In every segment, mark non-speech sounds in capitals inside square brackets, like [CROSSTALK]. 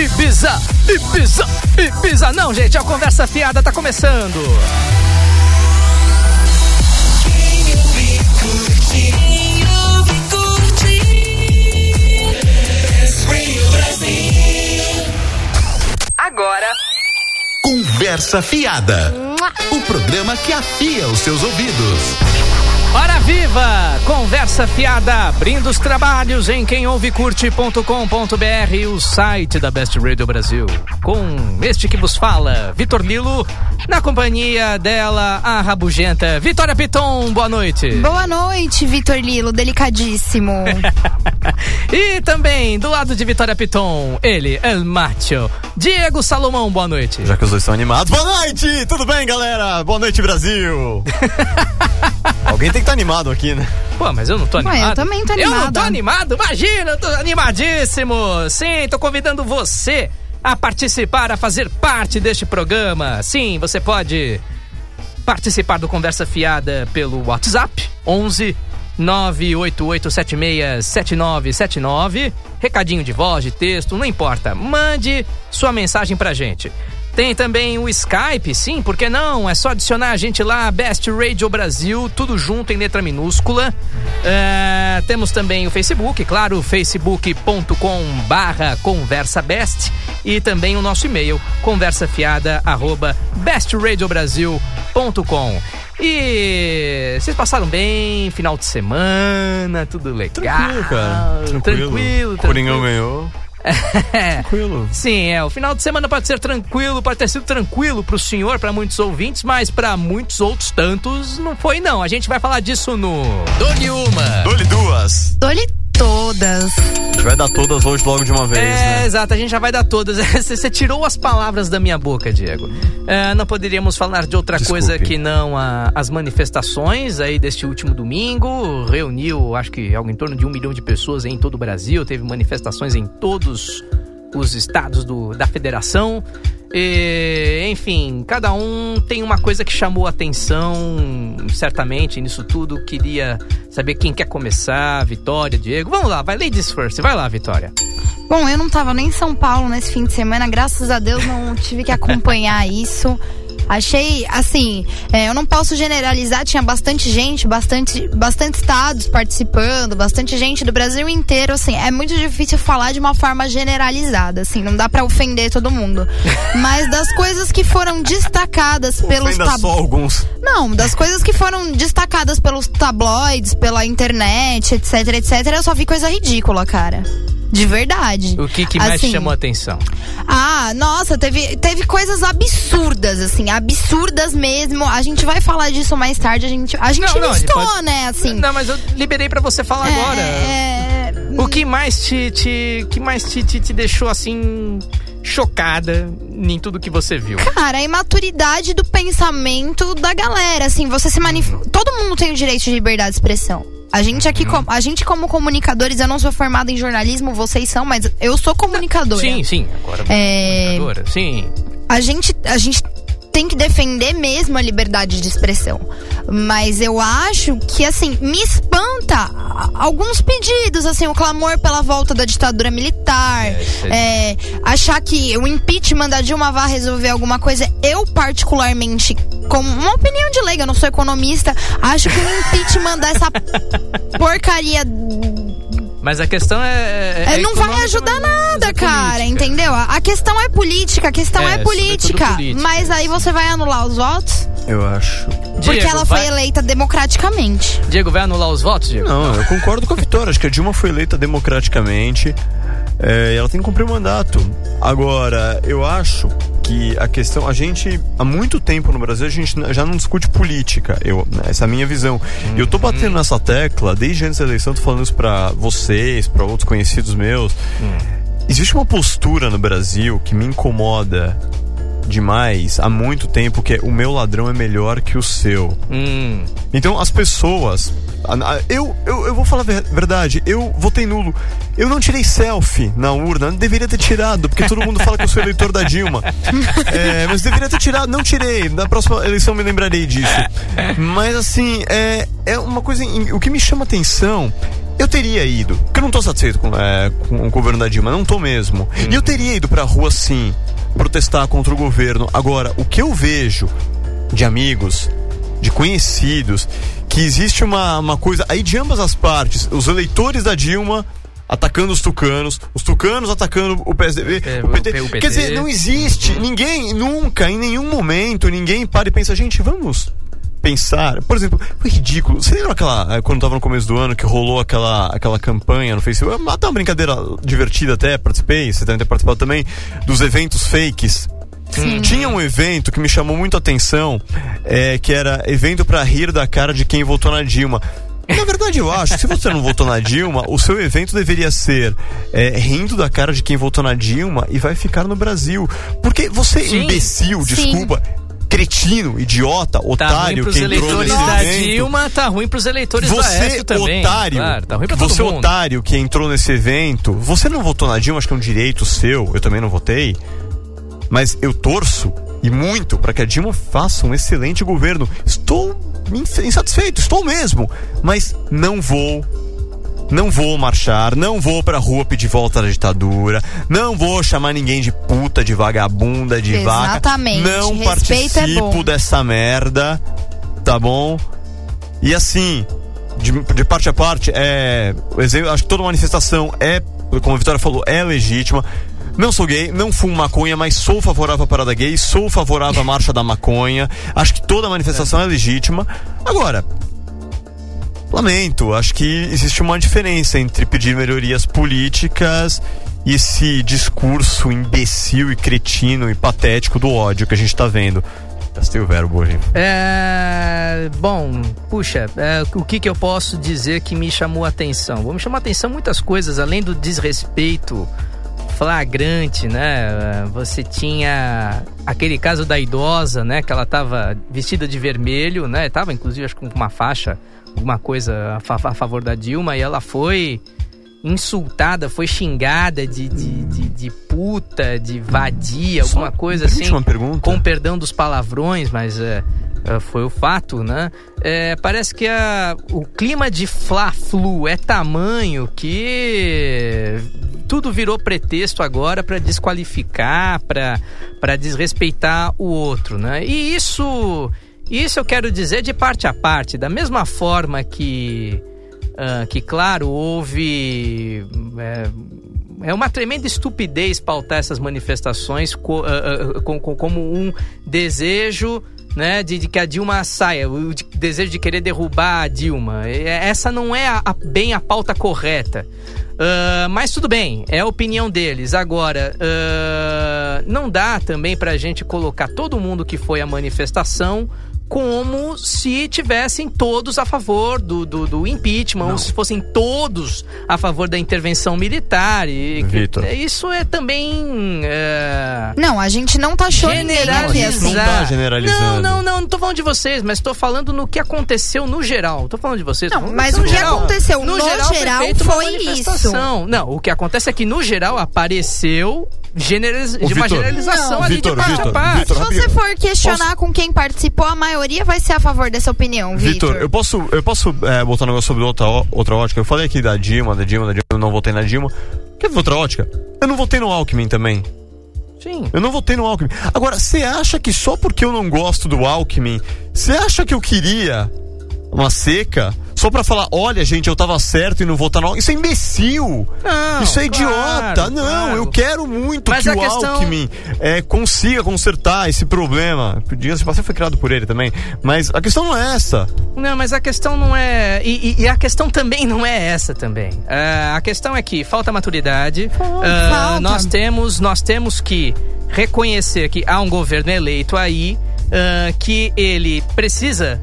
Ibiza, Ibiza, Ibiza. Não, gente, a conversa fiada tá começando. Agora. Conversa Fiada. O programa que afia os seus ouvidos. Viva! Conversa fiada, abrindo os trabalhos em quemouvecurte.com.br, o site da Best Radio Brasil. Com este que vos fala, Vitor Lilo, na companhia dela, a rabugenta Vitória Piton. Boa noite. Boa noite, Vitor Lilo, delicadíssimo. [LAUGHS] e também, do lado de Vitória Piton, ele, El Macho, Diego Salomão. Boa noite. Já que os dois estão animados. Boa noite! Tudo bem, galera? Boa noite, Brasil! [LAUGHS] Alguém tem que estar tá animado aqui, né? Pô, mas eu não tô animado. Ué, eu também tô animado. Eu não tô animado? Imagina, eu tô animadíssimo. Sim, tô convidando você a participar, a fazer parte deste programa. Sim, você pode participar do Conversa Fiada pelo WhatsApp 11 988767979. Recadinho de voz, de texto, não importa. Mande sua mensagem pra gente. Tem também o Skype, sim, por que não? É só adicionar a gente lá, Best Radio Brasil, tudo junto em letra minúscula. Uh, temos também o Facebook, claro, facebook.com barra conversa best e também o nosso e-mail, conversafiada arroba bestradiobrasil.com. E vocês passaram bem, final de semana, tudo legal. Tranquilo, cara. Tranquilo. Tranquilo. tranquilo. Coringão ganhou. Tranquilo. [LAUGHS] Sim, é. O final de semana pode ser tranquilo, pode ter sido tranquilo pro senhor, para muitos ouvintes, mas para muitos outros tantos não foi não. A gente vai falar disso no Dole uma. Dole duas. Dole todas. A gente vai dar todas hoje logo de uma vez, é, né? exato, a gente já vai dar todas. [LAUGHS] Você tirou as palavras da minha boca, Diego. É, não poderíamos falar de outra Desculpe. coisa que não a, as manifestações aí deste último domingo. Reuniu, acho que algo em torno de um milhão de pessoas em todo o Brasil. Teve manifestações em todos os estados do, da federação. E, enfim, cada um tem uma coisa que chamou atenção, certamente, nisso tudo. Queria saber quem quer começar, Vitória, Diego. Vamos lá, vai, ladies first. Vai lá, Vitória. Bom, eu não tava nem em São Paulo nesse fim de semana, graças a Deus não tive que acompanhar [LAUGHS] isso. Achei, assim, é, eu não posso generalizar, tinha bastante gente, bastante, bastante estados participando, bastante gente do Brasil inteiro, assim, é muito difícil falar de uma forma generalizada, assim, não dá para ofender todo mundo. [LAUGHS] Mas das coisas que foram destacadas pelos tab... só alguns. Não, das coisas que foram destacadas pelos tabloides, pela internet, etc, etc, eu só vi coisa ridícula, cara. De verdade. O que, que mais assim, chamou a atenção? Ah, nossa, teve, teve coisas absurdas, assim, absurdas mesmo. A gente vai falar disso mais tarde. A gente, a gente não, listou, pode... né? Assim. Não, mas eu liberei para você falar é, agora. É... O que mais te, te, que mais te, te, te deixou assim chocada em tudo que você viu? Cara, a imaturidade do pensamento da galera, assim, você se manifesta. Todo mundo tem o direito de liberdade de expressão. A gente aqui, uhum. a gente como comunicadores, eu não sou formada em jornalismo, vocês são, mas eu sou comunicadora. Sim, sim. Agora é... comunicadora, sim. A gente, a gente tem que defender mesmo a liberdade de expressão. Mas eu acho que, assim, me espanta alguns pedidos, assim, o clamor pela volta da ditadura militar, é, é, achar que o impeachment da Dilma vai resolver alguma coisa. Eu, particularmente, como uma opinião de leiga, eu não sou economista, acho que o impeachment dessa [LAUGHS] porcaria mas a questão é. é, é não vai ajudar nada, é cara, entendeu? A questão é política, a questão é, é política, política, Mas aí você vai anular os votos? Eu acho. Porque Diego, ela vai... foi eleita democraticamente. Diego, vai anular os votos, Diego? Não, eu concordo com a Vitória. Acho que a Dilma foi eleita democraticamente. É, ela tem que cumprir o mandato. Agora, eu acho que a questão. A gente, há muito tempo no Brasil, a gente já não discute política. Eu, essa é a minha visão. E eu tô batendo nessa tecla desde antes da eleição, tô falando isso pra vocês, para outros conhecidos meus. Hum. Existe uma postura no Brasil que me incomoda demais há muito tempo que é o meu ladrão é melhor que o seu. Hum. Então as pessoas Eu, eu, eu vou falar a verdade, eu votei nulo. Eu não tirei selfie na urna, deveria ter tirado, porque todo mundo fala que eu sou eleitor da Dilma. [LAUGHS] É, mas deveria ter tirado, não tirei. Na próxima eleição me lembrarei disso. Mas assim, é, é uma coisa. O que me chama atenção eu teria ido, porque eu não tô satisfeito com, é, com o governo da Dilma, não tô mesmo. E eu teria ido pra rua sim, protestar contra o governo. Agora, o que eu vejo de amigos, de conhecidos, que existe uma, uma coisa aí de ambas as partes, os eleitores da Dilma atacando os tucanos, os tucanos atacando o PSDB, é, o, PT. o, PT. Quer dizer, não existe, ninguém, nunca, em nenhum momento, ninguém para e pensa, gente, vamos pensar. Por exemplo, foi ridículo. Você lembra aquela. Eh, quando tava no começo do ano que rolou aquela, aquela campanha no Facebook? Até uma brincadeira divertida até, participei, você deve ter participado também, dos eventos fakes. Sim. Tinha um evento que me chamou muito a atenção, é, que era evento para rir da cara de quem votou na Dilma. Na verdade, eu acho que se você não votou na Dilma, o seu evento deveria ser é, rindo da cara de quem votou na Dilma e vai ficar no Brasil. Porque você, Sim. imbecil, Sim. desculpa, cretino, idiota, tá otário que entrou nesse da evento. Dilma, tá ruim pros eleitores você, do Aécio também. Otário, claro, tá ruim pra você mundo. otário que entrou nesse evento, você não votou na Dilma, acho que é um direito seu, eu também não votei. Mas eu torço e muito para que a Dilma faça um excelente governo. Estou insatisfeito, estou mesmo, mas não vou não vou marchar, não vou pra rua pedir volta da ditadura, não vou chamar ninguém de puta, de vagabunda, de Exatamente. vaca. Não Respeito é participo é dessa merda, tá bom? E assim, de, de parte a parte, é, acho que toda manifestação é, como a Vitória falou, é legítima. Não sou gay, não fumo maconha, mas sou favorável à parada gay, sou favorável à marcha da maconha. Acho que toda manifestação é legítima. Agora, Lamento, acho que existe uma diferença entre pedir melhorias políticas e esse discurso imbecil e cretino e patético do ódio que a gente está vendo. Gastei o verbo hoje. É. Bom, puxa, é, o que, que eu posso dizer que me chamou a atenção? Vou me chamar a atenção muitas coisas, além do desrespeito flagrante, né? Você tinha aquele caso da idosa, né? Que ela estava vestida de vermelho, né? Tava inclusive acho com uma faixa alguma coisa a, fa a, favor da Dilma e ela foi insultada, foi xingada de, de, de, de puta, de vadia, Só alguma coisa assim. Uma pergunta. Com perdão dos palavrões, mas é, foi o fato, né? É, parece que a, o clima de Fla-Flu é tamanho que tudo virou pretexto agora para desqualificar, para desrespeitar o outro, né? E isso isso eu quero dizer de parte a parte, da mesma forma que, uh, que claro, houve. É, é uma tremenda estupidez pautar essas manifestações co, uh, uh, com, com, como um desejo né, de, de, que a Dilma saia, o de, desejo de querer derrubar a Dilma. Essa não é a, a, bem a pauta correta. Uh, mas tudo bem, é a opinião deles. Agora, uh, não dá também pra gente colocar todo mundo que foi à manifestação como se tivessem todos a favor do, do, do impeachment, Não. ou se fossem todos a favor da intervenção militar. E Vitor. isso é também. É... Não, a gente não tá achando assim. Não tá generalizando. Não, não, não, não tô falando de vocês, mas tô falando no que aconteceu no geral. Tô falando de vocês. Não, mas o que geral. aconteceu no, no geral, geral foi, foi isso. Não, o que acontece é que no geral apareceu generaliz... de uma generalização não. ali Victor, de parte Victor, a parte. Victor, Se você for questionar posso... com quem participou, a maioria vai ser a favor dessa opinião, Vitor. eu posso, eu posso é, botar um negócio sobre outra, outra ótica? Eu falei aqui da Dilma, da Dilma, da Dilma, eu não votei na Dilma. Quer outra ótica? Eu não votei no Alckmin também. Sim. Eu não votei no Alckmin. Agora, você acha que só porque eu não gosto do Alckmin, você acha que eu queria uma seca? Só pra falar, olha, gente, eu tava certo e não votar no Isso é imbecil! Não, Isso é idiota! Claro, não, claro. eu quero muito Mas que o questão... Alckmin é, consiga consertar esse problema. Diga-se, você foi criado por ele também. Mas a questão não é essa. Não, mas a questão não é. E, e, e a questão também não é essa também. Uh, a questão é que falta maturidade. Uh, falta. Nós temos, nós temos que reconhecer que há um governo eleito aí. Uh, que ele precisa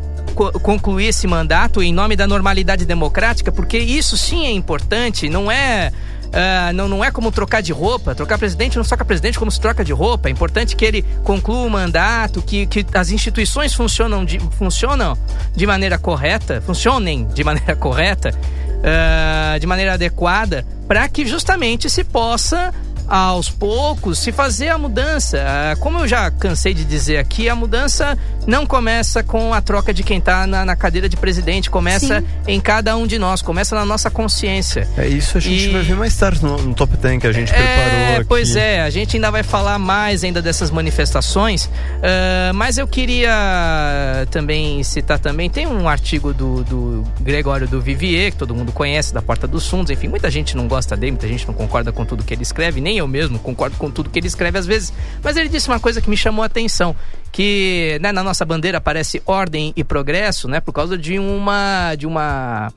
concluir esse mandato em nome da normalidade democrática, porque isso sim é importante, não é Uh, não, não é como trocar de roupa. Trocar presidente não troca presidente como se troca de roupa. É importante que ele conclua o mandato, que, que as instituições funcionam de, funcionam de maneira correta, funcionem de maneira correta, uh, de maneira adequada, para que justamente se possa aos poucos se fazer a mudança. Ah, como eu já cansei de dizer aqui, a mudança não começa com a troca de quem está na, na, cadeira de presidente, começa Sim. em cada um de nós, começa na nossa consciência. É isso a gente e... vai ver mais tarde no, no top 10 que a gente é, preparou. Aqui. Pois é, a gente ainda vai falar mais ainda dessas manifestações, uh, mas eu queria também citar também, tem um artigo do, do Gregório do Vivier, que todo mundo conhece, da Porta dos Fundos, enfim, muita gente não gosta dele, muita gente não concorda com tudo que ele escreve, nem eu mesmo concordo com tudo que ele escreve às vezes, mas ele disse uma coisa que me chamou a atenção, que né, na nossa bandeira aparece ordem e progresso, né, por causa de uma de uma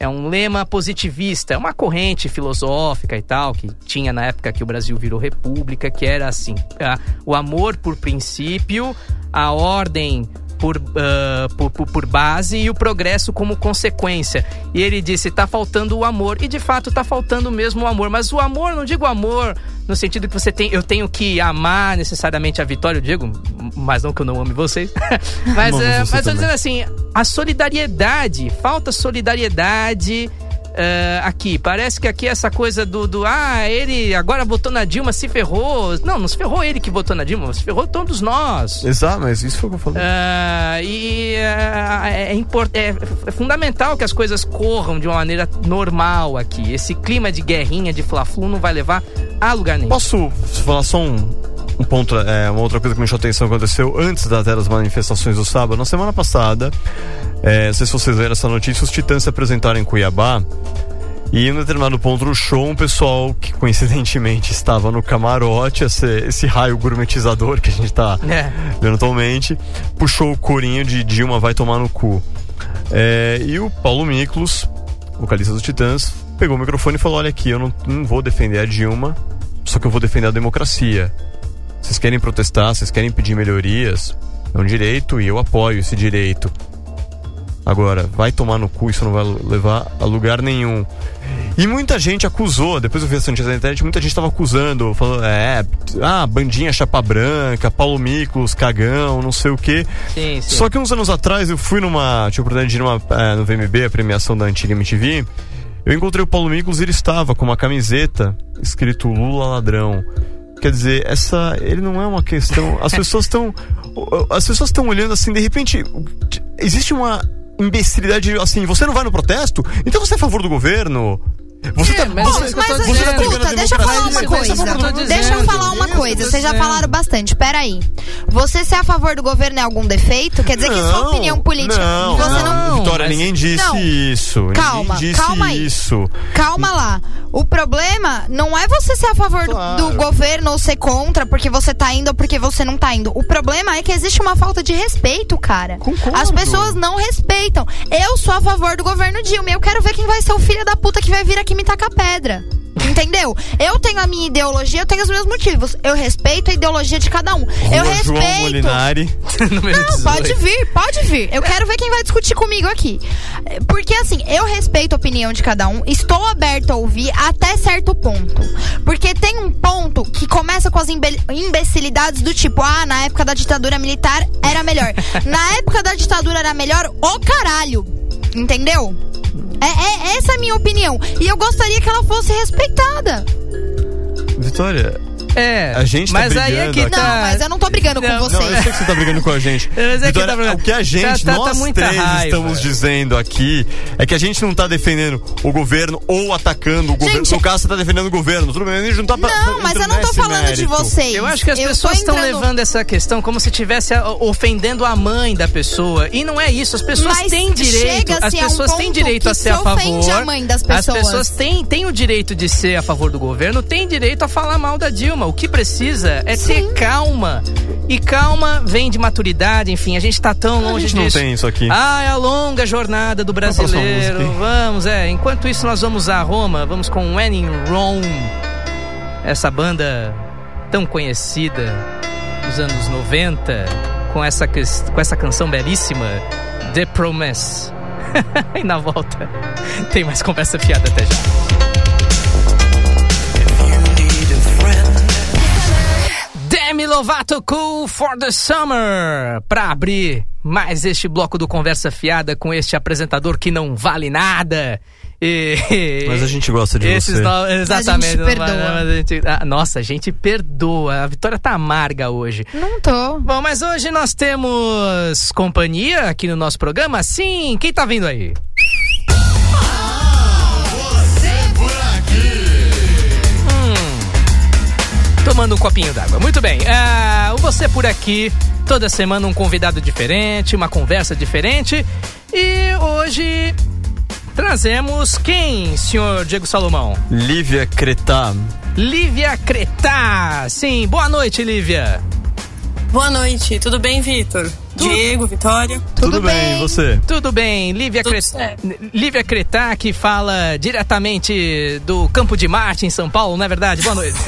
é um lema positivista, é uma corrente filosófica e tal, que tinha na época que o Brasil virou república, que era assim: a, o amor por princípio, a ordem por, uh, por, por, por, base e o progresso como consequência. E ele disse: tá faltando o amor. E de fato tá faltando mesmo o amor. Mas o amor, não digo amor no sentido que você tem, eu tenho que amar necessariamente a Vitória, eu digo, mas não que eu não ame vocês. [LAUGHS] mas, é, mas eu dizendo assim, a solidariedade, falta solidariedade uh, aqui. Parece que aqui essa coisa do, do. Ah, ele agora votou na Dilma, se ferrou. Não, não se ferrou ele que votou na Dilma, se ferrou todos nós. Exato, mas isso foi o que eu falei. Uh, e uh, é, import, é, é, fundamental que as coisas corram de uma maneira normal aqui. Esse clima de guerrinha, de fla-flu, não vai levar a lugar nenhum. Posso falar só um, um ponto, é, uma outra coisa que me chamou a atenção aconteceu antes das manifestações do sábado. Na semana passada, é, não sei se vocês leram essa notícia, os Titãs se apresentaram em Cuiabá. E em um determinado ponto do show, um pessoal que coincidentemente estava no camarote, esse, esse raio gourmetizador que a gente está é. vendo atualmente, puxou o corinho de Dilma vai tomar no cu. É, e o Paulo Miklos, vocalista dos Titãs, pegou o microfone e falou: Olha aqui, eu não, não vou defender a Dilma, só que eu vou defender a democracia. Vocês querem protestar, vocês querem pedir melhorias, é um direito e eu apoio esse direito. Agora, vai tomar no cu, isso não vai levar a lugar nenhum. E muita gente acusou, depois eu vi essa notícia na internet, muita gente estava acusando, falando, é, ah, bandinha chapa branca, Paulo Miklos, cagão, não sei o quê. Sim, sim. Só que uns anos atrás eu fui numa, tive a oportunidade de ir numa, é, no VMB, a premiação da antiga MTV, eu encontrei o Paulo Miklos e ele estava com uma camiseta escrito Lula ladrão. Quer dizer, essa ele não é uma questão. As pessoas estão as pessoas estão olhando assim, de repente existe uma imbecilidade assim, você não vai no protesto? Então você é a favor do governo? Você tá, mas, você, mas, você tá escuta, deixa eu falar uma coisa. Deixa eu falar uma coisa. Vocês já falaram bastante. Peraí. Você ser a favor do governo é algum defeito? Quer dizer não, que sua opinião política. Não, você não. não Vitória, mas, ninguém disse não. isso. Calma, disse calma aí. Isso. Calma lá. O problema não é você ser a favor claro. do, do governo ou ser contra porque você tá indo ou porque você não tá indo. O problema é que existe uma falta de respeito, cara. Concordo. As pessoas não respeitam. Eu sou a favor do governo Dilma. Eu quero ver quem vai ser o filho da puta que vai vir aqui me tacar pedra. Entendeu? Eu tenho a minha ideologia, eu tenho os meus motivos. Eu respeito a ideologia de cada um. Rua eu respeito. João Molinari. [LAUGHS] Não, pode vir, pode vir. Eu quero ver quem vai discutir comigo aqui. Porque assim, eu respeito a opinião de cada um, estou aberto a ouvir até certo ponto. Porque tem um ponto que começa com as imbecilidades do tipo, ah, na época da ditadura militar era melhor. [LAUGHS] na época da ditadura era melhor, o caralho. Entendeu? É, é, essa é a minha opinião. E eu gostaria que ela fosse respeitada. Vitória, é. A gente tá mas brigando. aí é que tá... Não, mas eu não tô brigando não, com você. Não, eu sei que você tá brigando com a gente. [LAUGHS] mas é que tá o que a gente, tá, tá, nós tá três raiva. estamos dizendo aqui é que a gente não tá defendendo o governo ou atacando o gente, governo. No caso, você tá defendendo o governo. Tudo bem, a gente não tá Não, mas eu não tô falando mérito. de vocês. Eu acho que as eu pessoas estão entrando... levando essa questão como se estivesse ofendendo a mãe da pessoa. E não é isso. As pessoas mas têm direito. As pessoas um têm direito a ser a favor. A mãe das pessoas. As pessoas têm, têm o direito de ser a favor do governo, têm direito a falar mal da Dilma. O que precisa é Sim. ter calma. E calma vem de maturidade, enfim, a gente tá tão longe a gente disso. não tem isso aqui. Ah, é a longa jornada do brasileiro. Vamos, é. Enquanto isso, nós vamos a Roma, vamos com When in Rome. Essa banda tão conhecida dos anos 90, com essa, com essa canção belíssima, The Promise. [LAUGHS] e na volta, tem mais conversa fiada até já. Demi Lovato Cool for the Summer para abrir mais este bloco do Conversa Fiada com este apresentador que não vale nada. E, Mas a gente gosta de esses você. No, exatamente. A gente perdoa. A gente, ah, nossa, a gente perdoa. A Vitória tá amarga hoje. Não tô. Bom, mas hoje nós temos companhia aqui no nosso programa. Sim, quem tá vindo aí? Tomando um copinho d'água. Muito bem. Uh, você por aqui, toda semana um convidado diferente, uma conversa diferente. E hoje trazemos quem, senhor Diego Salomão? Lívia Cretá. Lívia Cretá. Sim, boa noite, Lívia. Boa noite, tudo bem, Vitor? Diego, Vitória. Tudo, Tudo bem, e você? Tudo bem. Lívia, Cre... Lívia Cretá, que fala diretamente do Campo de Marte, em São Paulo, não é verdade? Boa noite. [LAUGHS]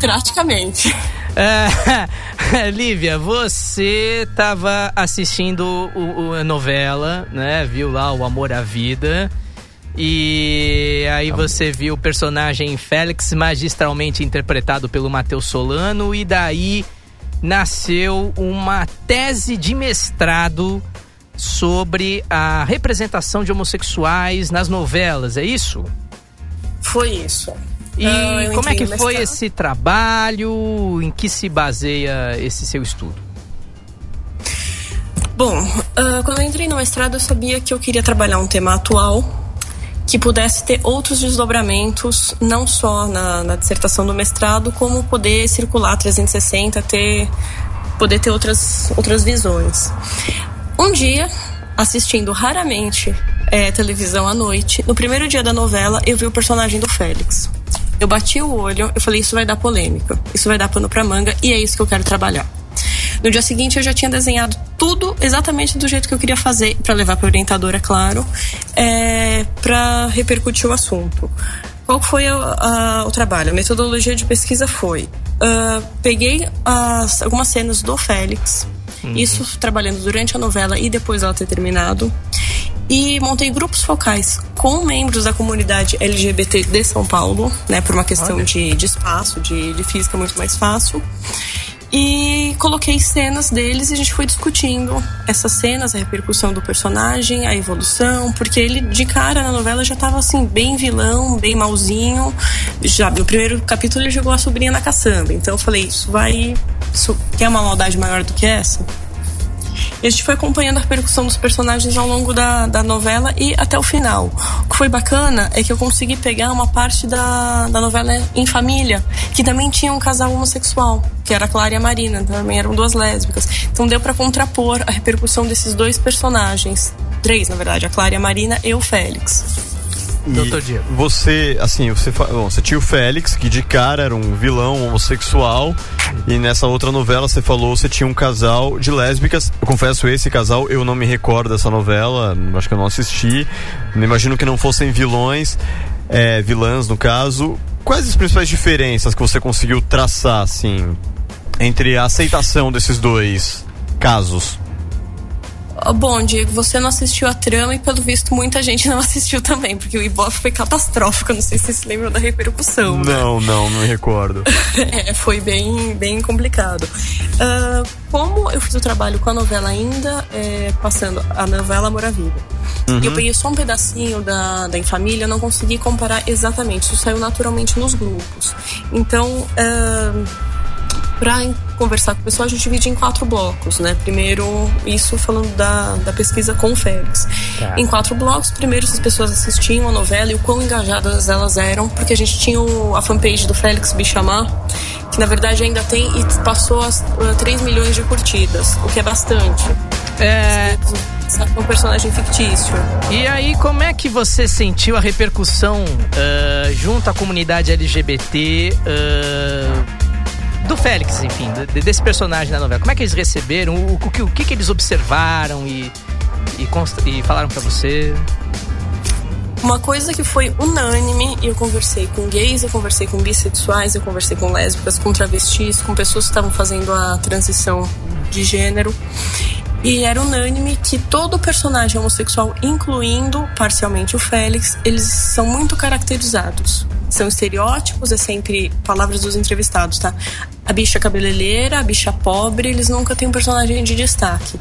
Praticamente. Uh, [LAUGHS] [LAUGHS] Lívia, você estava assistindo o, o, a novela, né? Viu lá o Amor à Vida. E aí você viu o personagem Félix magistralmente interpretado pelo Matheus Solano e daí nasceu uma tese de mestrado sobre a representação de homossexuais nas novelas, é isso? Foi isso. E uh, como é que foi esse trabalho? Em que se baseia esse seu estudo? Bom, uh, quando eu entrei no mestrado, eu sabia que eu queria trabalhar um tema atual que pudesse ter outros desdobramentos, não só na, na dissertação do mestrado, como poder circular 360, ter, poder ter outras, outras visões. Um dia, assistindo raramente é, televisão à noite, no primeiro dia da novela, eu vi o personagem do Félix. Eu bati o olho, eu falei, isso vai dar polêmica, isso vai dar pano pra manga, e é isso que eu quero trabalhar. No dia seguinte eu já tinha desenhado tudo exatamente do jeito que eu queria fazer para levar para orientadora, claro, é, para repercutir o assunto. Qual foi a, a, o trabalho? A metodologia de pesquisa foi: uh, peguei as, algumas cenas do Félix, uhum. isso trabalhando durante a novela e depois ela ter terminado, e montei grupos focais com membros da comunidade LGBT de São Paulo, né, por uma questão de, de, espaço, de, de física muito mais fácil. E coloquei cenas deles e a gente foi discutindo essas cenas, a repercussão do personagem, a evolução, porque ele de cara na novela já tava assim, bem vilão, bem malzinho. Já no primeiro capítulo ele jogou a sobrinha na caçamba. Então eu falei, isso vai. Isso quer uma maldade maior do que essa? E a gente foi acompanhando a repercussão dos personagens ao longo da, da novela e até o final. O que foi bacana é que eu consegui pegar uma parte da, da novela em família, que também tinha um casal homossexual, que era a Clara e a Marina, também eram duas lésbicas. Então deu para contrapor a repercussão desses dois personagens. Três, na verdade, a Clara e a Marina e o Félix. Doutor Diego. Você, assim, você, bom, você tinha o Félix, que de cara era um vilão homossexual, e nessa outra novela você falou você tinha um casal de lésbicas. Eu confesso, esse casal eu não me recordo dessa novela, acho que eu não assisti. Imagino que não fossem vilões, é, vilãs no caso. Quais as principais diferenças que você conseguiu traçar, assim, entre a aceitação desses dois casos? Bom, Diego, você não assistiu a trama e pelo visto muita gente não [LAUGHS] assistiu também, porque o Ibope foi catastrófico. Não sei se vocês se lembram da repercussão. Não, né? não, não me recordo. [LAUGHS] é, foi bem, bem complicado. Uh, como eu fiz o trabalho com a novela ainda, é, passando a novela Amor à Vida, uhum. eu peguei só um pedacinho da, da Em Família, não consegui comparar exatamente. Isso saiu naturalmente nos grupos. Então. Uh, para conversar com o pessoal, a gente divide em quatro blocos, né? Primeiro, isso falando da, da pesquisa com o Félix. Tá. Em quatro blocos, primeiro se as pessoas assistiam a novela e o quão engajadas elas eram, porque a gente tinha o, a fanpage do Félix Bichamar, que na verdade ainda tem e passou as uh, 3 milhões de curtidas, o que é bastante. É um personagem fictício. E aí, como é que você sentiu a repercussão uh, junto à comunidade LGBT? Uh do Félix, enfim, desse personagem da novela. Como é que eles receberam? O, o, o que, que eles observaram e, e, e falaram para você? Uma coisa que foi unânime, eu conversei com gays, eu conversei com bissexuais, eu conversei com lésbicas, com travestis, com pessoas que estavam fazendo a transição de gênero. E era unânime que todo personagem homossexual, incluindo parcialmente o Félix, eles são muito caracterizados são estereótipos, é sempre palavras dos entrevistados, tá? A bicha cabeleireira, a bicha pobre, eles nunca têm um personagem de destaque.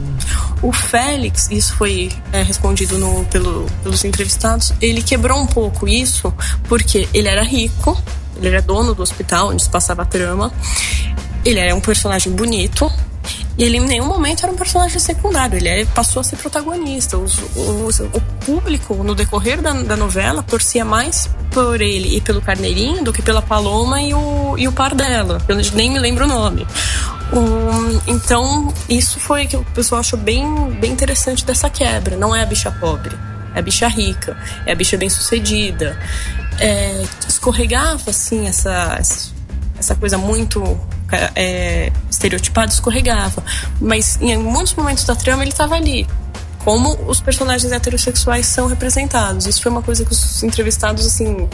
O Félix, isso foi é, respondido no, pelo, pelos entrevistados, ele quebrou um pouco isso porque ele era rico, ele era dono do hospital onde se passava a trama, ele era um personagem bonito, e ele em nenhum momento era um personagem secundário, ele passou a ser protagonista. O público, no decorrer da, da, novela, torcia mais por ele e pelo Carneirinho do que pela Paloma e o, e o par dela. Eu nem me lembro o nome. Um, então, isso foi que o pessoal achou bem, bem interessante dessa quebra. Não é a bicha pobre, é a bicha rica, é a bicha bem sucedida. É, escorregava, assim, essa, essa coisa muito é, estereotipado escorregava. Mas em muitos momentos da trama ele estava ali. Como os personagens heterossexuais são representados. Isso foi uma coisa que os entrevistados, assim,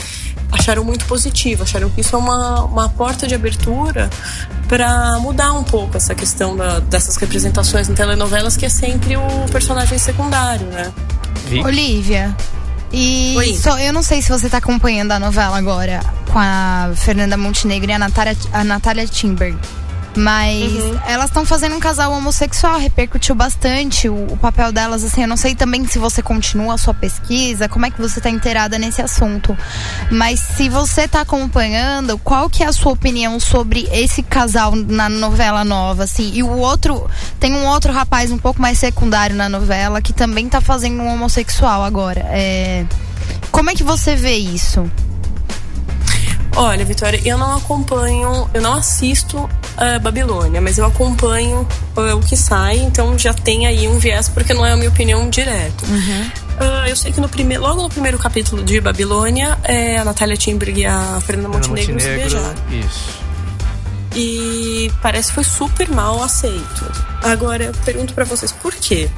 acharam muito positiva. Acharam que isso é uma, uma porta de abertura para mudar um pouco essa questão da, dessas representações em telenovelas, que é sempre o personagem secundário, né? Olivia, e só, eu não sei se você está acompanhando a novela agora com a Fernanda Montenegro e a Natália, a Natália Timber. Mas uhum. elas estão fazendo um casal homossexual, repercutiu bastante o, o, papel delas, assim, eu não sei também se você continua a sua pesquisa, como é que você está inteirada nesse assunto. Mas se você está acompanhando, qual que é a sua opinião sobre esse casal na novela nova, assim? E o outro, tem um outro rapaz um pouco mais secundário na novela que também está fazendo um homossexual agora. É... Como é que você vê isso? Olha, Vitória, eu não acompanho, eu não assisto uh, Babilônia, mas eu acompanho uh, o que sai, então já tem aí um viés, porque não é a minha opinião direto. Uhum. Uh, eu sei que no primeiro, logo no primeiro capítulo de Babilônia, é, a Natália Timberg e a Fernanda Montenegro, Montenegro se beijaram. Isso. E parece que foi super mal aceito. Agora, eu pergunto para vocês por quê?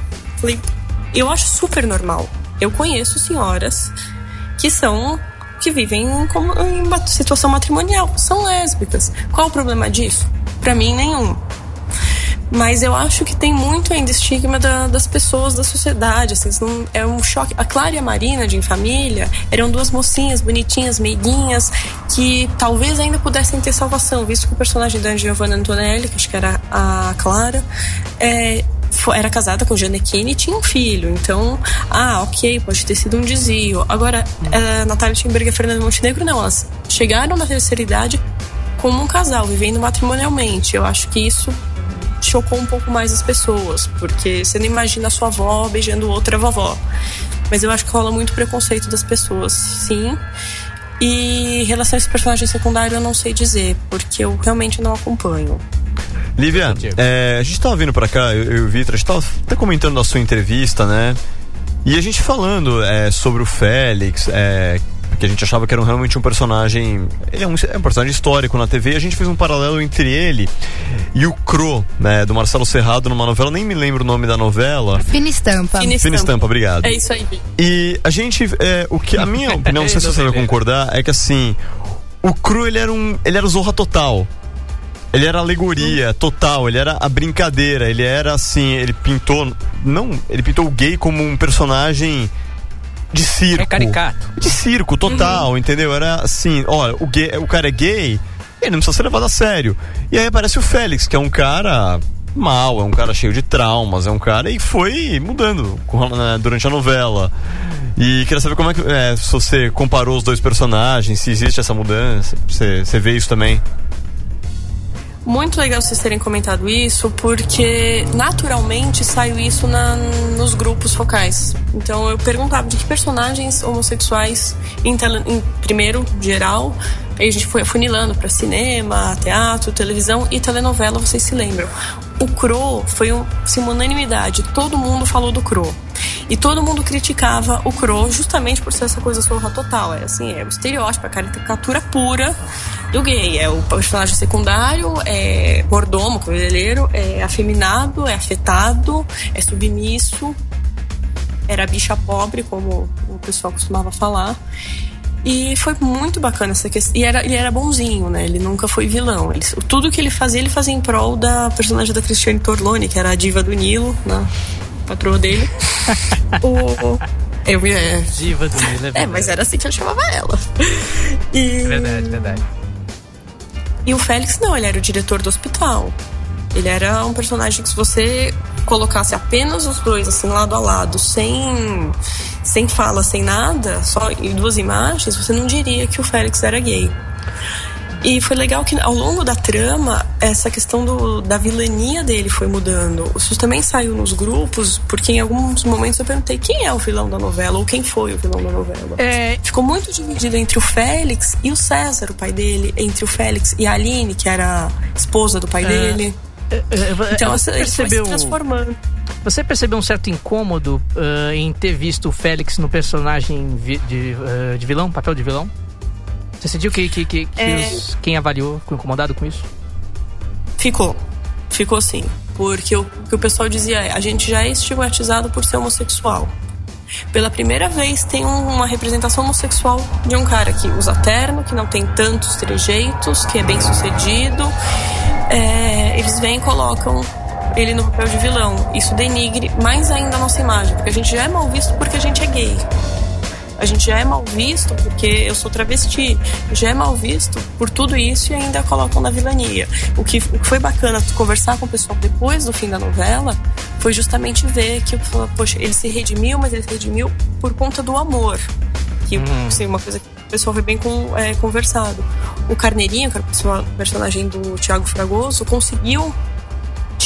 Eu acho super normal. Eu conheço senhoras que são que vivem em, em situação matrimonial, são lésbicas. Qual o problema disso? Para mim, nenhum. Mas eu acho que tem muito ainda estigma da, das pessoas, da sociedade. Assim, não, é um choque. A Clara e a Marina, de Em Família, eram duas mocinhas bonitinhas, meiguinhas, que talvez ainda pudessem ter salvação, visto que o personagem da Giovanna Antonelli, que acho que era a Clara, é, era casada com o Gianecchini e tinha um filho. Então, ah, ok, pode ter sido um desvio. Agora, a eh, Natália Timberg e a Fernanda Montenegro, não. Elas chegaram na terceira idade como um casal, vivendo matrimonialmente. Eu acho que isso chocou um pouco mais as pessoas, porque você não imagina a sua avó beijando outra vovó. Mas eu acho que rola muito preconceito das pessoas, sim. E em relação a esse personagem secundário, eu não sei dizer, porque eu realmente não acompanho. Lívia, é, a gente tava vindo pra cá, eu, eu e o Vitor, a gente tava até comentando da sua entrevista, né? E a gente falando é, sobre o Félix, é, que a gente achava que era realmente um personagem. Ele é um, é um, personagem histórico na TV, e a gente fez um paralelo entre ele e o Cro, né, do Marcelo Serrado, numa novela, nem me lembro o nome da novela. Fina Estampa. Fina Estampa, Estampa obrigado. É isso aí. E a gente. É, o que, a minha [LAUGHS] opinião, não sei se você vai concordar, é que assim. O Cro, ele era um. Ele era o Zorra Total. Ele era alegoria total, ele era a brincadeira, ele era assim, ele pintou. Não, ele pintou o gay como um personagem de circo. É caricato. De circo, total, uhum. entendeu? Era assim, olha, o, gay, o cara é gay, ele não precisa ser levado a sério. E aí aparece o Félix, que é um cara mal, é um cara cheio de traumas, é um cara e foi mudando né, durante a novela. E queria saber como é que é, se você comparou os dois personagens, se existe essa mudança, você, você vê isso também. Muito legal vocês terem comentado isso, porque naturalmente saiu isso na, nos grupos focais. Então eu perguntava de que personagens homossexuais, em, tele, em primeiro, geral, aí a gente foi afunilando para cinema, teatro, televisão e telenovela, vocês se lembram. O Cro foi um, assim, uma unanimidade, todo mundo falou do Cro. E todo mundo criticava o Crow justamente por ser essa coisa sorra total. É assim, é o estereótipo, a caricatura pura do gay. É o personagem secundário, é mordomo, cabeleireiro, é afeminado, é afetado, é submisso, era bicha pobre, como o pessoal costumava falar. E foi muito bacana essa questão. E era, ele era bonzinho, né? Ele nunca foi vilão. Ele, tudo que ele fazia, ele fazia em prol da personagem da Cristiane Torlone, que era a diva do Nilo, né? Patroa dele. [LAUGHS] o, Eu é. Diva do Nilo, é, é, mas era assim que eu chamava ela. E... É verdade, verdade. E o Félix não, ele era o diretor do hospital. Ele era um personagem que se você colocasse apenas os dois assim lado a lado, sem sem fala, sem nada, só em duas imagens, você não diria que o Félix era gay. E foi legal que ao longo da trama, essa questão do, da vilania dele foi mudando. Isso também saiu nos grupos, porque em alguns momentos eu perguntei quem é o vilão da novela, ou quem foi o vilão da novela. É... Ficou muito dividido entre o Félix e o César, o pai dele, entre o Félix e a Aline, que era a esposa do pai é... dele. É, é, então, você percebeu... se transformando. Você percebeu um certo incômodo uh, em ter visto o Félix no personagem de, uh, de vilão, papel de vilão? Você sentiu que, que, que, que é... os, quem avaliou ficou incomodado com isso? Ficou. Ficou sim. Porque o que o pessoal dizia é: a gente já é estigmatizado por ser homossexual. Pela primeira vez tem uma representação homossexual de um cara que usa terno, que não tem tantos trejeitos, que é bem sucedido. É, eles vêm e colocam ele no papel de vilão. Isso denigre mais ainda a nossa imagem, porque a gente já é mal visto porque a gente é gay. A gente já é mal visto porque eu sou travesti. Já é mal visto por tudo isso e ainda colocam na vilania. O que, o que foi bacana conversar com o pessoal depois do fim da novela foi justamente ver que, poxa, ele se redimiu, mas ele se redimiu por conta do amor. Que, hum. assim, uma coisa que o pessoal foi bem com, é, conversado. O Carneirinho, que era o personagem do Tiago Fragoso, conseguiu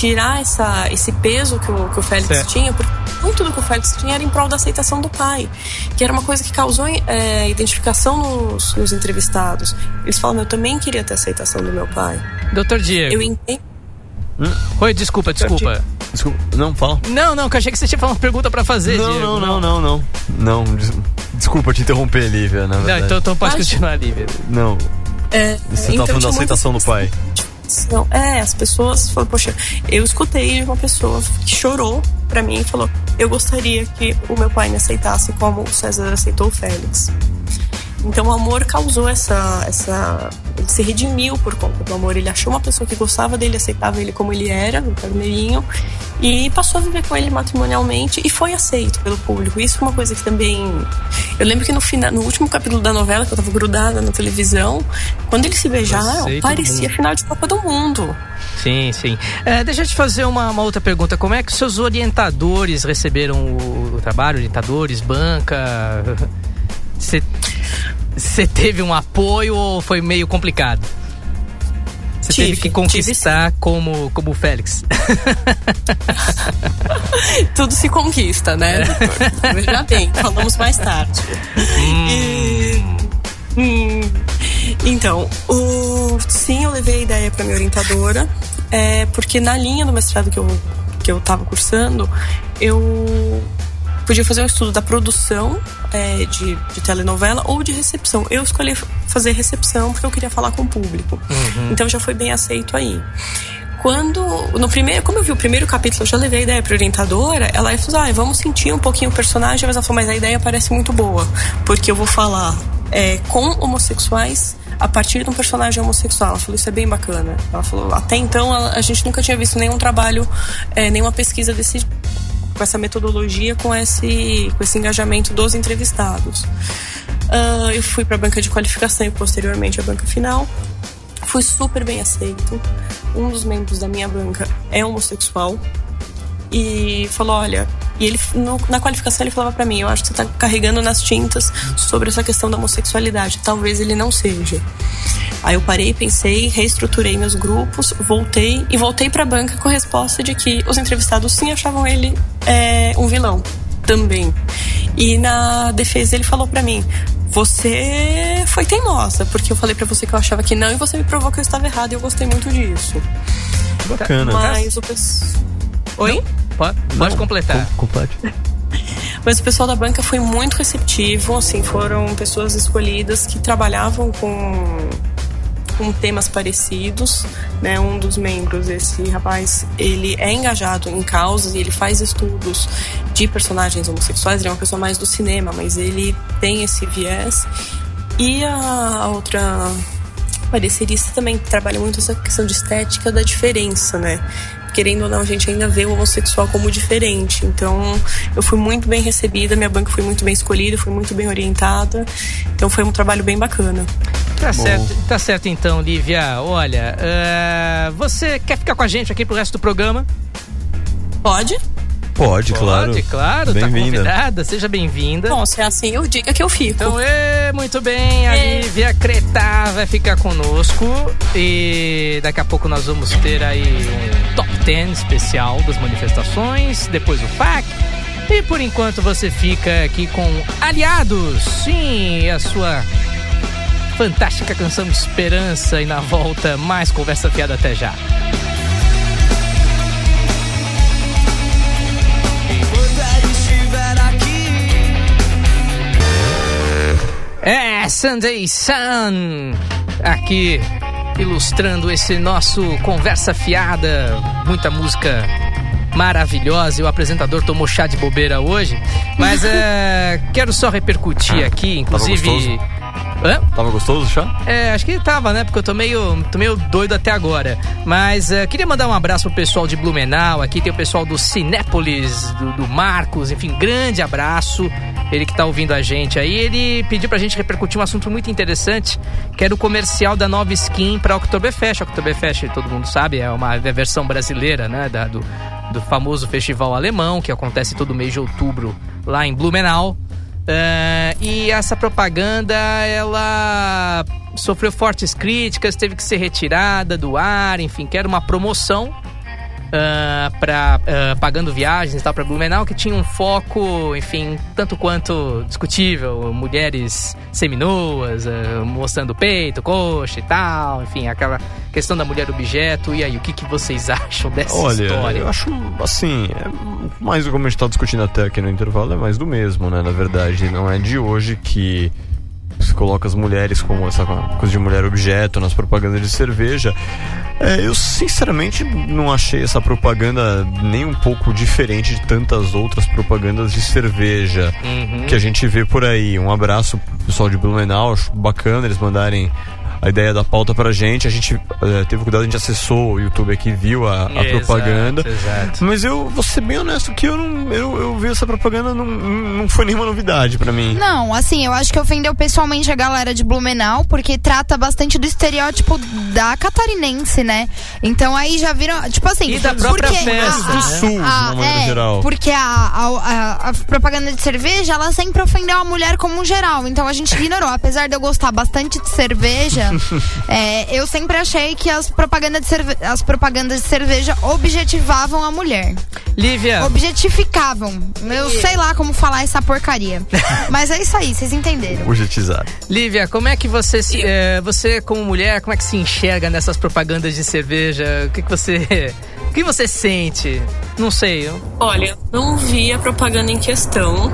tirar essa, esse peso que o, que o Félix certo. tinha, porque muito do que o Félix tinha era em prol da aceitação do pai, que era uma coisa que causou é, identificação nos, nos, entrevistados. Eles falam, eu também queria ter aceitação do meu pai. Doutor Diego. Eu entendo. Hum? Oi, desculpa, desculpa. Desculpa, não, fala. Não, não, que eu achei que você tinha uma pergunta pra fazer, não, Diego. Não, não, não, não, não. Não, desculpa te interromper, Lívia, na verdade. Não, então, então pode continuar, Lívia. Não. É, você tá então, tá falando da aceitação do pai. Não, é, as pessoas falaram, poxa, eu escutei uma pessoa que chorou pra mim e falou: Eu gostaria que o meu pai me aceitasse como o César aceitou o Félix. Então o amor causou essa, essa. Ele se redimiu por conta do amor. Ele achou uma pessoa que gostava dele, aceitava ele como ele era, o carneirinho, e passou a viver com ele matrimonialmente e foi aceito pelo público. Isso é uma coisa que também. Eu lembro que no, final, no último capítulo da novela, que eu tava grudada na televisão, quando eles se beijaram, parecia final de Copa do Mundo. Sim, sim. É, deixa eu te fazer uma, uma, outra pergunta. Como é que seus orientadores receberam o, o trabalho? Orientadores, banca? [LAUGHS] Você teve um apoio ou foi meio complicado? Você teve que conquistar como, como o Félix. [LAUGHS] Tudo se conquista, né, é. Veja bem, falamos mais tarde. Hum. E, hum, então, o, sim, eu levei a ideia para minha orientadora, é, porque na linha do mestrado que eu, que eu tava cursando, eu podia fazer um estudo da produção é, de, de, telenovela ou de recepção. Eu escolhi fazer recepção porque eu queria falar com o público. Uhum. Então já foi bem aceito aí. Quando, no primeiro, como eu vi o primeiro capítulo, eu já levei a ideia para orientadora, ela falou, ah, vamos sentir um pouquinho o personagem, mas ela falou, mas a ideia parece muito boa, porque eu vou falar é, com homossexuais a partir de um personagem homossexual. Ela falou, isso é bem bacana. Ela falou, até então a, a gente nunca tinha visto nenhum trabalho, é, nenhuma pesquisa desse com essa metodologia, com esse, com esse engajamento dos entrevistados. Uh, eu fui para a banca de qualificação e posteriormente a banca final. Fui super bem aceito. Um dos membros da minha banca é homossexual e falou: Olha, e ele no, na qualificação ele falava para mim: Eu acho que você tá carregando nas tintas sobre essa questão da homossexualidade. Talvez ele não seja. Aí eu parei, pensei, reestruturei meus grupos, voltei e voltei para a banca com a resposta de que os entrevistados sim achavam ele é, um vilão também. E na defesa ele falou para mim: você foi teimosa, porque eu falei para você que eu achava que não e você me provou que eu estava errado e eu gostei muito disso. Bacana. Mas o pessoal. Oi? Não, pode, pode completar. complete. [LAUGHS] Mas o pessoal da banca foi muito receptivo, assim, foram pessoas escolhidas que trabalhavam com com temas parecidos, né? Um dos membros, esse rapaz, ele é engajado em causas e ele faz estudos de personagens homossexuais. Ele é uma pessoa mais do cinema, mas ele tem esse viés. E a outra parecerista também trabalha muito essa questão de estética da diferença, né? Querendo ou não, a gente ainda vê o homossexual como diferente. Então, eu fui muito bem recebida, minha banca foi muito bem escolhida, fui muito bem orientada. Então, foi um trabalho bem bacana. Tá Bom. certo, tá certo então, Lívia. Olha, uh, você quer ficar com a gente aqui pro resto do programa? Pode. Pode, claro. Pode, claro. Tá convidada, seja bem-vinda. Bom, se é assim, eu diga que eu fico. Então, é, muito bem, a é. Lívia Creta vai ficar conosco e daqui a pouco nós vamos ter aí um top 10 especial das manifestações, depois o FAC. E por enquanto você fica aqui com Aliados, sim, a sua fantástica canção Esperança e na volta mais conversa fiada até já. É, Sunday Sun, aqui ilustrando esse nosso conversa fiada, muita música maravilhosa. E o apresentador tomou chá de bobeira hoje, mas é, [LAUGHS] quero só repercutir aqui, inclusive Hã? Tava gostoso já? É, acho que tava, né? Porque eu tô meio, tô meio doido até agora. Mas uh, queria mandar um abraço pro pessoal de Blumenau. Aqui tem o pessoal do Cinépolis, do, do Marcos. Enfim, grande abraço. Ele que tá ouvindo a gente aí. Ele pediu pra gente repercutir um assunto muito interessante, que era o comercial da nova skin pra Oktoberfest. Oktoberfest, todo mundo sabe, é uma é versão brasileira, né? Da, do, do famoso festival alemão, que acontece todo mês de outubro lá em Blumenau. Uh, e essa propaganda, ela sofreu fortes críticas, teve que ser retirada do ar, enfim, que era uma promoção uh, para uh, pagando viagens e tal para Blumenau que tinha um foco, enfim, tanto quanto discutível, mulheres seminuas, uh, mostrando peito, coxa e tal, enfim, aquela questão da mulher objeto. E aí, o que, que vocês acham dessa Olha, história? Eu acho assim, é mais como a gente está discutindo até aqui no intervalo, é mais do mesmo, né? Na verdade, não é de hoje que se coloca as mulheres como essa coisa de mulher objeto nas propagandas de cerveja. É, eu sinceramente não achei essa propaganda nem um pouco diferente de tantas outras propagandas de cerveja uhum. que a gente vê por aí. Um abraço pessoal de Blumenau, acho bacana eles mandarem a ideia da pauta pra gente. A gente uh, teve cuidado, a gente acessou o YouTube aqui, viu a, a exato, propaganda. Exato. Mas eu vou ser bem honesto que eu não. Eu, eu vi essa propaganda, não, não foi nenhuma novidade para mim. Não, assim, eu acho que ofendeu pessoalmente a galera de Blumenau, porque trata bastante do estereótipo da catarinense, né? Então aí já viram. Tipo assim, e da própria porque festa, a, do sul, a, de é, geral. Porque a, a, a, propaganda de cerveja, ela sempre ofendeu a mulher como geral. Então a gente ignorou. Apesar de eu gostar bastante de cerveja, [LAUGHS] é, eu sempre achei que as propagandas, de cerve as propagandas de cerveja objetivavam a mulher. Lívia. Objetificavam. Eu sei lá como falar essa porcaria. [LAUGHS] Mas é isso aí, vocês entenderam. Objetizar. Lívia, como é que você, se, é, você como mulher, como é que se enxerga nessas propagandas de cerveja? O que, que você. [LAUGHS] O que você sente? Não sei. Olha, não vi a propaganda em questão.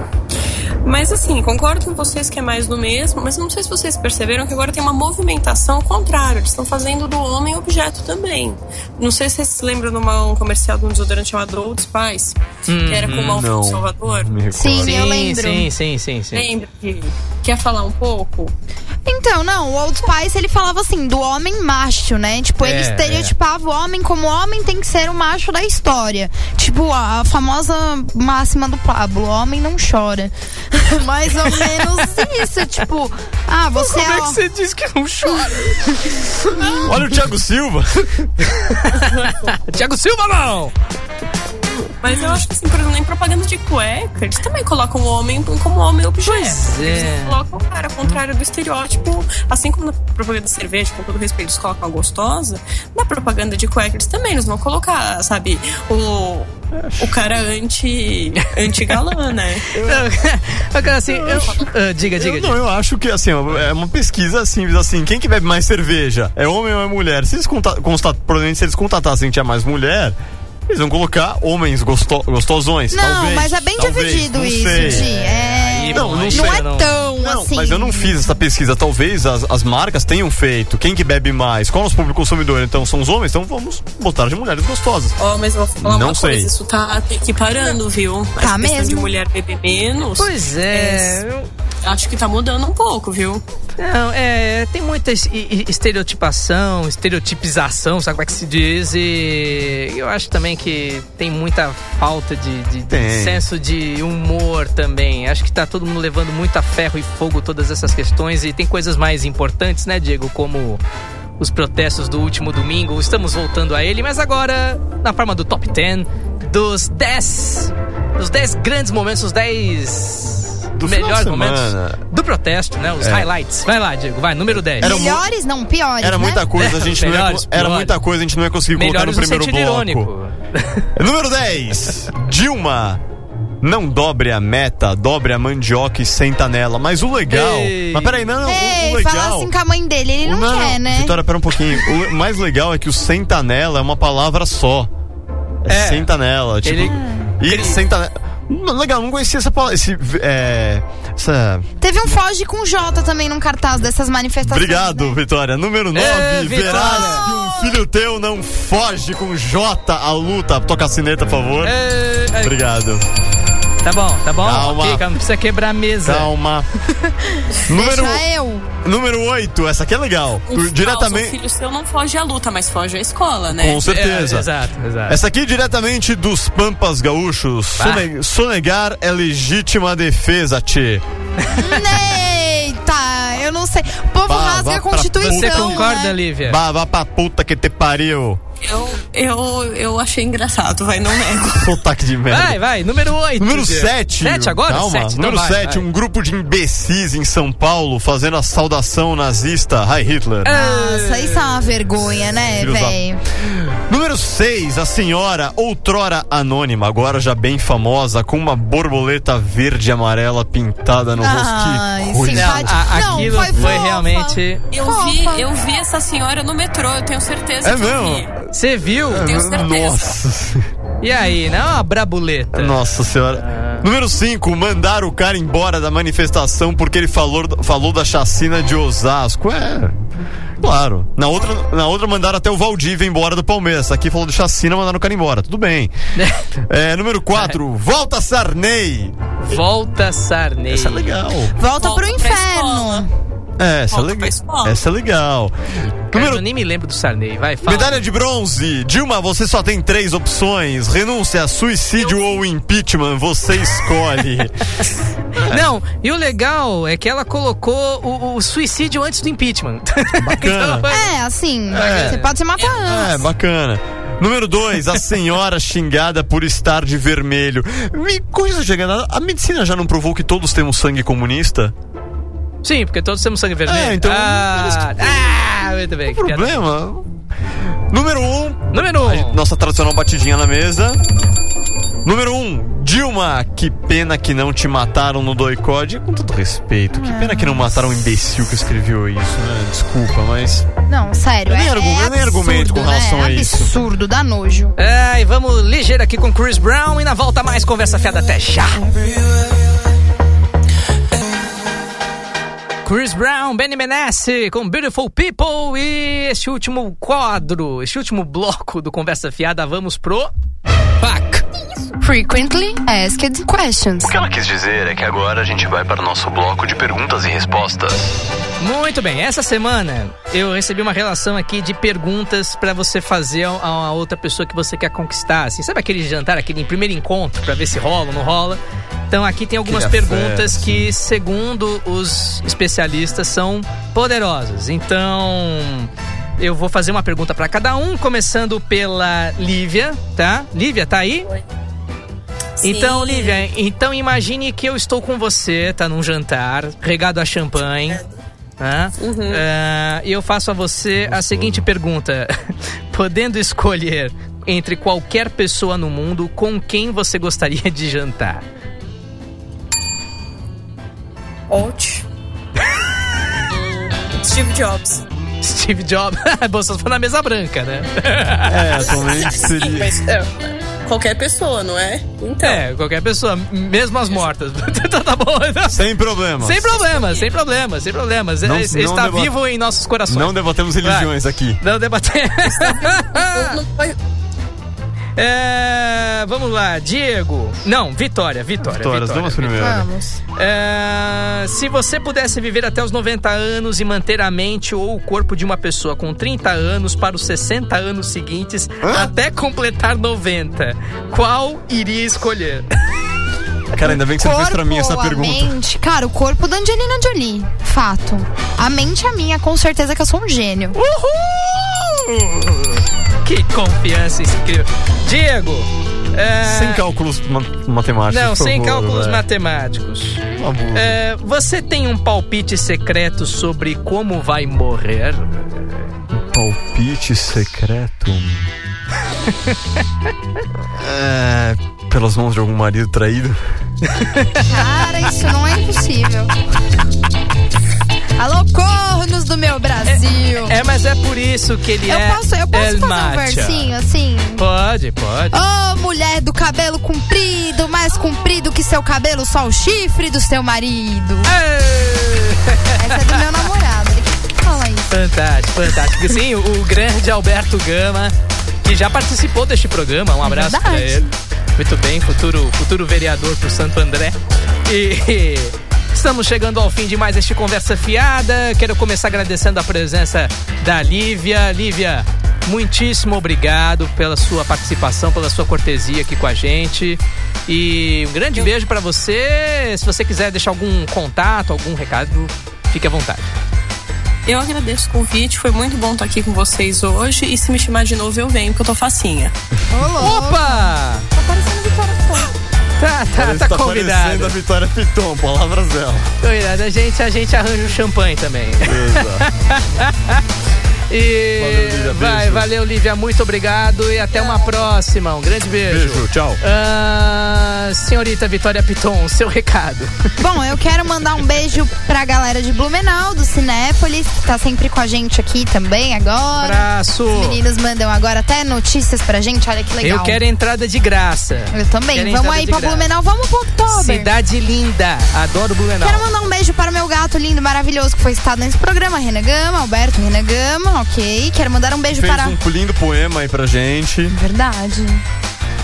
Mas assim, concordo com vocês que é mais do mesmo, mas não sei se vocês perceberam que agora tem uma movimentação contrária. Eles estão fazendo do homem objeto também. Não sei se vocês se lembram de uma, um comercial de um desodorante chamado Old Spice, hum, que era com o Malfo Salvador. Sim, sim, eu lembro. Sim, sim, sim, sim. Lembra que quer falar um pouco? Então, não, o Old Spice ele falava assim, do homem macho, né? Tipo, é, ele estereotipava é. o homem como o homem tem que ser o macho da história. Tipo, a, a famosa máxima do Pablo, o homem não chora. [LAUGHS] Mais ou menos isso, tipo, ah, você Como é. é que você diz que não chora? [LAUGHS] Olha o Thiago Silva. [LAUGHS] Thiago Silva não! Mas eu acho que, assim, por exemplo, em propaganda de cueca, eles também colocam o homem como homem objeto. Pois é. Eles colocam o cara, ao contrário do estereótipo. Assim como na propaganda de cerveja, com todo respeito, eles colocam a gostosa, na propaganda de cueca, eles também eles vão colocar, sabe, o, o cara anti, anti galã, né? eu, assim, eu, uh, diga, diga, eu, Não, eu acho que assim, é uma pesquisa simples assim, quem que bebe mais cerveja? É homem ou é mulher? Se eles constatam, provavelmente se eles contatassem que tinha mais mulher, eles vão colocar homens gosto gostosões. Não, talvez, mas é bem talvez, dividido isso, Di. É... Não, não, não, sei, é tão não, assim. Mas eu não fiz essa pesquisa. Talvez as, as marcas tenham feito. Quem que bebe mais? Qual é o nosso público consumidor? Então são os homens? Então vamos botar de mulheres gostosas. Ó, oh, mas eu vou falar não uma sei. coisa. Isso tá equiparando, viu? Tá a mesmo. de mulher beber menos. Pois é. é acho que tá mudando um pouco, viu? Não, é, tem muita estereotipação, estereotipização, sabe como é que se diz? E eu acho também que tem muita falta de, de, de senso de humor também. Acho que tá todo mundo levando muito a ferro e fogo todas essas questões e tem coisas mais importantes, né, Diego? Como os protestos do último domingo. Estamos voltando a ele, mas agora na forma do top 10 dos 10 dos 10 grandes momentos, os 10 do melhores momentos do protesto, né? Os é. highlights. Vai lá, Diego, vai, número 10. Era melhores, não, piores. Era né? muita coisa, a gente melhores, não ia, Era muita coisa, a gente não ia conseguir melhores colocar no primeiro bloco. Irônico. número 10. [LAUGHS] Dilma. Não dobre a meta, dobre a mandioca e senta nela. Mas o legal. Ei. Mas peraí, não, não. Ei, o, o legal. Fala assim com a mãe dele, ele não, não quer, né? Vitória, pera um pouquinho. O mais legal é que o senta nela é uma palavra só. É, é. senta nela. Tipo. Ele... E ele senta nela. Legal, não conhecia essa palavra. Esse, é, essa... Teve um foge com J também num cartaz dessas manifestações. Obrigado, né? Vitória. Número 9, é, verás que um filho teu não foge com J a luta. Toca a sineta, por favor. É, é. Obrigado. Tá bom, tá bom. Calma. Fica, não precisa quebrar a mesa. Calma. [LAUGHS] número, Deixa eu. Número 8, essa aqui é legal. Diretamente. O filho seu não foge à luta, mas foge à escola, né? Com certeza. É, exato, exato. Essa aqui diretamente dos Pampas Gaúchos. Sone... Sonegar é legítima defesa, tchê. [LAUGHS] Eita, eu não sei. O povo bah, rasga a Constituição. Você concorda, né? Lívia? Bah, vá pra puta que te pariu. Eu, eu, eu achei engraçado, vai, não nego. [LAUGHS] Sotaque de merda. Vai, vai, número 8. Número 7. 7 agora? Calma, sete, número 7, um grupo de imbecis em São Paulo fazendo a saudação nazista Hi Hitler. Nossa, isso é uma vergonha, né, velho? Número 6, a senhora, outrora anônima, agora já bem famosa, com uma borboleta verde e amarela pintada no rosto. Que coisa. Não, aquilo foi, foi realmente. Eu vi, eu vi essa senhora no metrô, eu tenho certeza é que mesmo? Você viu? Eu tenho certeza. Nossa. E aí, não é uma brabuleta? Nossa senhora. Ah. Número 5, mandar o cara embora da manifestação porque ele falou, falou da chacina de Osasco. É. Claro. Na outra, na outra mandaram até o Valdívia embora do Palmeiras. Aqui falou de chacina, mandaram o cara embora. Tudo bem. [LAUGHS] é, número 4, volta Sarney. Volta Sarney. Essa é legal. Volta, volta pro inferno. É, essa é, legal. essa é legal. Número... Eu nem me lembro do Sarney, vai, fala. Medalha de bronze. Dilma, você só tem três opções: renúncia, suicídio Eu... ou impeachment. Você escolhe. [LAUGHS] Não, e o legal é que ela colocou o, o suicídio antes do impeachment. Bacana. [LAUGHS] então, é, assim, é. você pode se matar é, antes. É, bacana. Número 2, a senhora xingada por estar de vermelho. Me coisa chegando. A medicina já não provou que todos temos sangue comunista? Sim, porque todos temos sangue vermelho. É, então. Ah, ah muito bem. O problema. Número 1. Um, Número 1. Um. Nossa tradicional batidinha na mesa. Número 1, um, Dilma, que pena que não te mataram no doicode. Com todo respeito, que pena que não mataram o imbecil que escreveu isso, né? Desculpa, mas. Não, sério. Eu nem, é, argu é nem argumento com relação né? a isso. Absurdo, dá nojo. É, e vamos ligeiro aqui com Chris Brown e na volta mais conversa fiada até já. Chris Brown, Benny Menassi com Beautiful People e este último quadro, este último bloco do Conversa Fiada, vamos pro PAC. Frequently Asked Questions. O que ela quis dizer é que agora a gente vai para o nosso bloco de perguntas e respostas. Muito bem, essa semana eu recebi uma relação aqui de perguntas para você fazer a, a outra pessoa que você quer conquistar. Assim, sabe aquele jantar, aquele primeiro encontro para ver se rola ou não rola? Então aqui tem algumas perguntas que, segundo os especialistas, são poderosas. Então eu vou fazer uma pergunta para cada um, começando pela Lívia, tá? Lívia, tá aí? Oi. Então, Lívia, então imagine que eu estou com você, tá num jantar, regado a champanhe. Né? Uhum. Uh, e eu faço a você a seguinte pergunta: [LAUGHS] podendo escolher entre qualquer pessoa no mundo, com quem você gostaria de jantar? Out. [LAUGHS] Steve Jobs. Steve Jobs. [LAUGHS] Bolsonaro foi na mesa branca, né? É, atualmente [LAUGHS] seria. Mas, é, qualquer pessoa, não é? Então. É, qualquer pessoa, mesmo as mortas. então [LAUGHS] tá bom. Sem problemas. Sem problemas, sem problemas, sem problemas. Não, Ele não está vivo em nossos corações. Não debatemos religiões Vai. aqui. Não debatemos. É, vamos lá, Diego. Não, Vitória, Vitória. Vitória, as duas primeiras. Vamos. É, se você pudesse viver até os 90 anos e manter a mente ou o corpo de uma pessoa com 30 anos para os 60 anos seguintes, até completar 90, qual iria escolher? Cara, ainda bem que você não fez pra mim essa pergunta. Mente, cara, o corpo da Angelina Jolie. Fato. A mente é minha, com certeza que eu sou um gênio. Uhul! Que confiança incrível. Diego. é, Sem cálculos ma- matemáticos. Não, por sem favor, cálculos vai. matemáticos. É, você tem um palpite secreto sobre como vai morrer? Palpite secreto. [LAUGHS] é, pelas mãos de algum marido traído. Cara, isso não é impossível. Alô, cornos do meu Brasil. É, mas é por isso que ele eu é. posso, eu posso fazer um versinho assim? Pode, pode. Ô, mulher do cabelo comprido, mais comprido que seu cabelo, só o chifre do seu marido. Ê! Essa é do meu namorado. Ele que fala isso. Fantástico, fantástico. Sim, o, o grande Alberto Gama, que já participou deste programa. Um abraço verdade. pra ele. Muito bem, futuro, futuro vereador pro Santo André. E estamos chegando ao fim de mais este Conversa Fiada. Quero começar agradecendo a presença da Lívia. Lívia, muitíssimo obrigado pela sua participação, pela sua cortesia aqui com a gente. E um grande beijo pra você. Se você quiser deixar algum contato, algum recado, fique à vontade. Eu agradeço o convite, foi muito bom estar aqui com vocês hoje. E se me chamar de novo, eu venho, porque eu tô facinha. Ô, louco. Opa! Tá. Tá, tá, Parece tá parecendo a Vitória Piton, palavras dela. Convidado. A gente, a gente arranja o champanhe também. Exato. [LAUGHS] E Valeu, Lívia, vai, beijo. valeu, Lívia. Muito obrigado e até uma próxima. Um grande beijo. Beijo, tchau. Ah, senhorita Vitória Piton, seu recado. Bom, eu quero mandar um beijo pra galera de Blumenau, do Cinépolis, que tá sempre com a gente aqui também agora. Abraço. Os meninos mandam agora até notícias pra gente, olha que legal. Eu quero entrada de graça. Eu também. Quero Vamos aí pra graça. Blumenau, vamos pro Oktober. Cidade linda. Adoro Blumenau. Quero mandar um beijo meu gato lindo, maravilhoso, que foi citado nesse programa, Renan Gama, Alberto Renan Gama, ok. Quero mandar um beijo Fez para. um lindo poema aí pra gente. Verdade.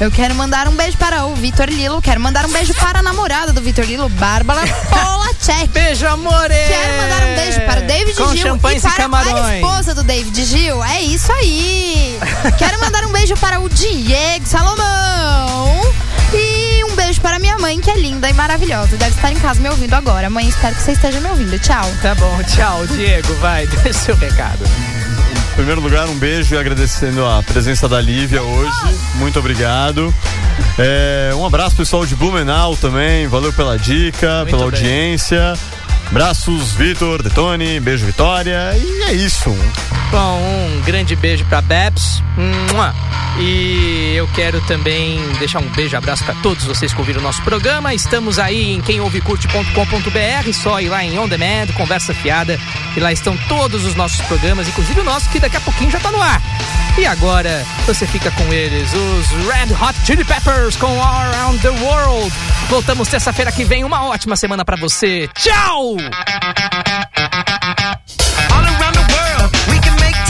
Eu quero mandar um beijo para o Vitor Lilo. Quero mandar um beijo para a namorada do Vitor Lilo, Bárbara [LAUGHS] Polacek. Beijo, amore. Quero mandar um beijo para o David Com Gil e e para camarões. a esposa do David Gil. É isso aí. [LAUGHS] Quero mandar um beijo para o Diego Salomão. Para minha mãe, que é linda e maravilhosa. Deve estar em casa me ouvindo agora. Mãe, espero que você esteja me ouvindo. Tchau. Tá bom, tchau, Diego. Vai, [LAUGHS] deixa seu recado. Em primeiro lugar, um beijo e agradecendo a presença da Lívia hoje. Muito obrigado. É, um abraço pessoal de Blumenau também. Valeu pela dica, Muito pela bem. audiência. Abraços, Vitor, Detone, beijo, Vitória. E é isso. Bom, um grande beijo Babs. Mua. E eu quero também deixar um beijo, abraço pra todos vocês que ouviram o nosso programa. Estamos aí em quemouvecurte.com.br, só ir lá em On Demand, Conversa Fiada, e lá estão todos os nossos programas, inclusive o nosso que daqui a pouquinho já tá no ar. E agora você fica com eles, os Red Hot Chili Peppers com All Around the World. Voltamos terça-feira que vem, uma ótima semana pra você. Tchau! All around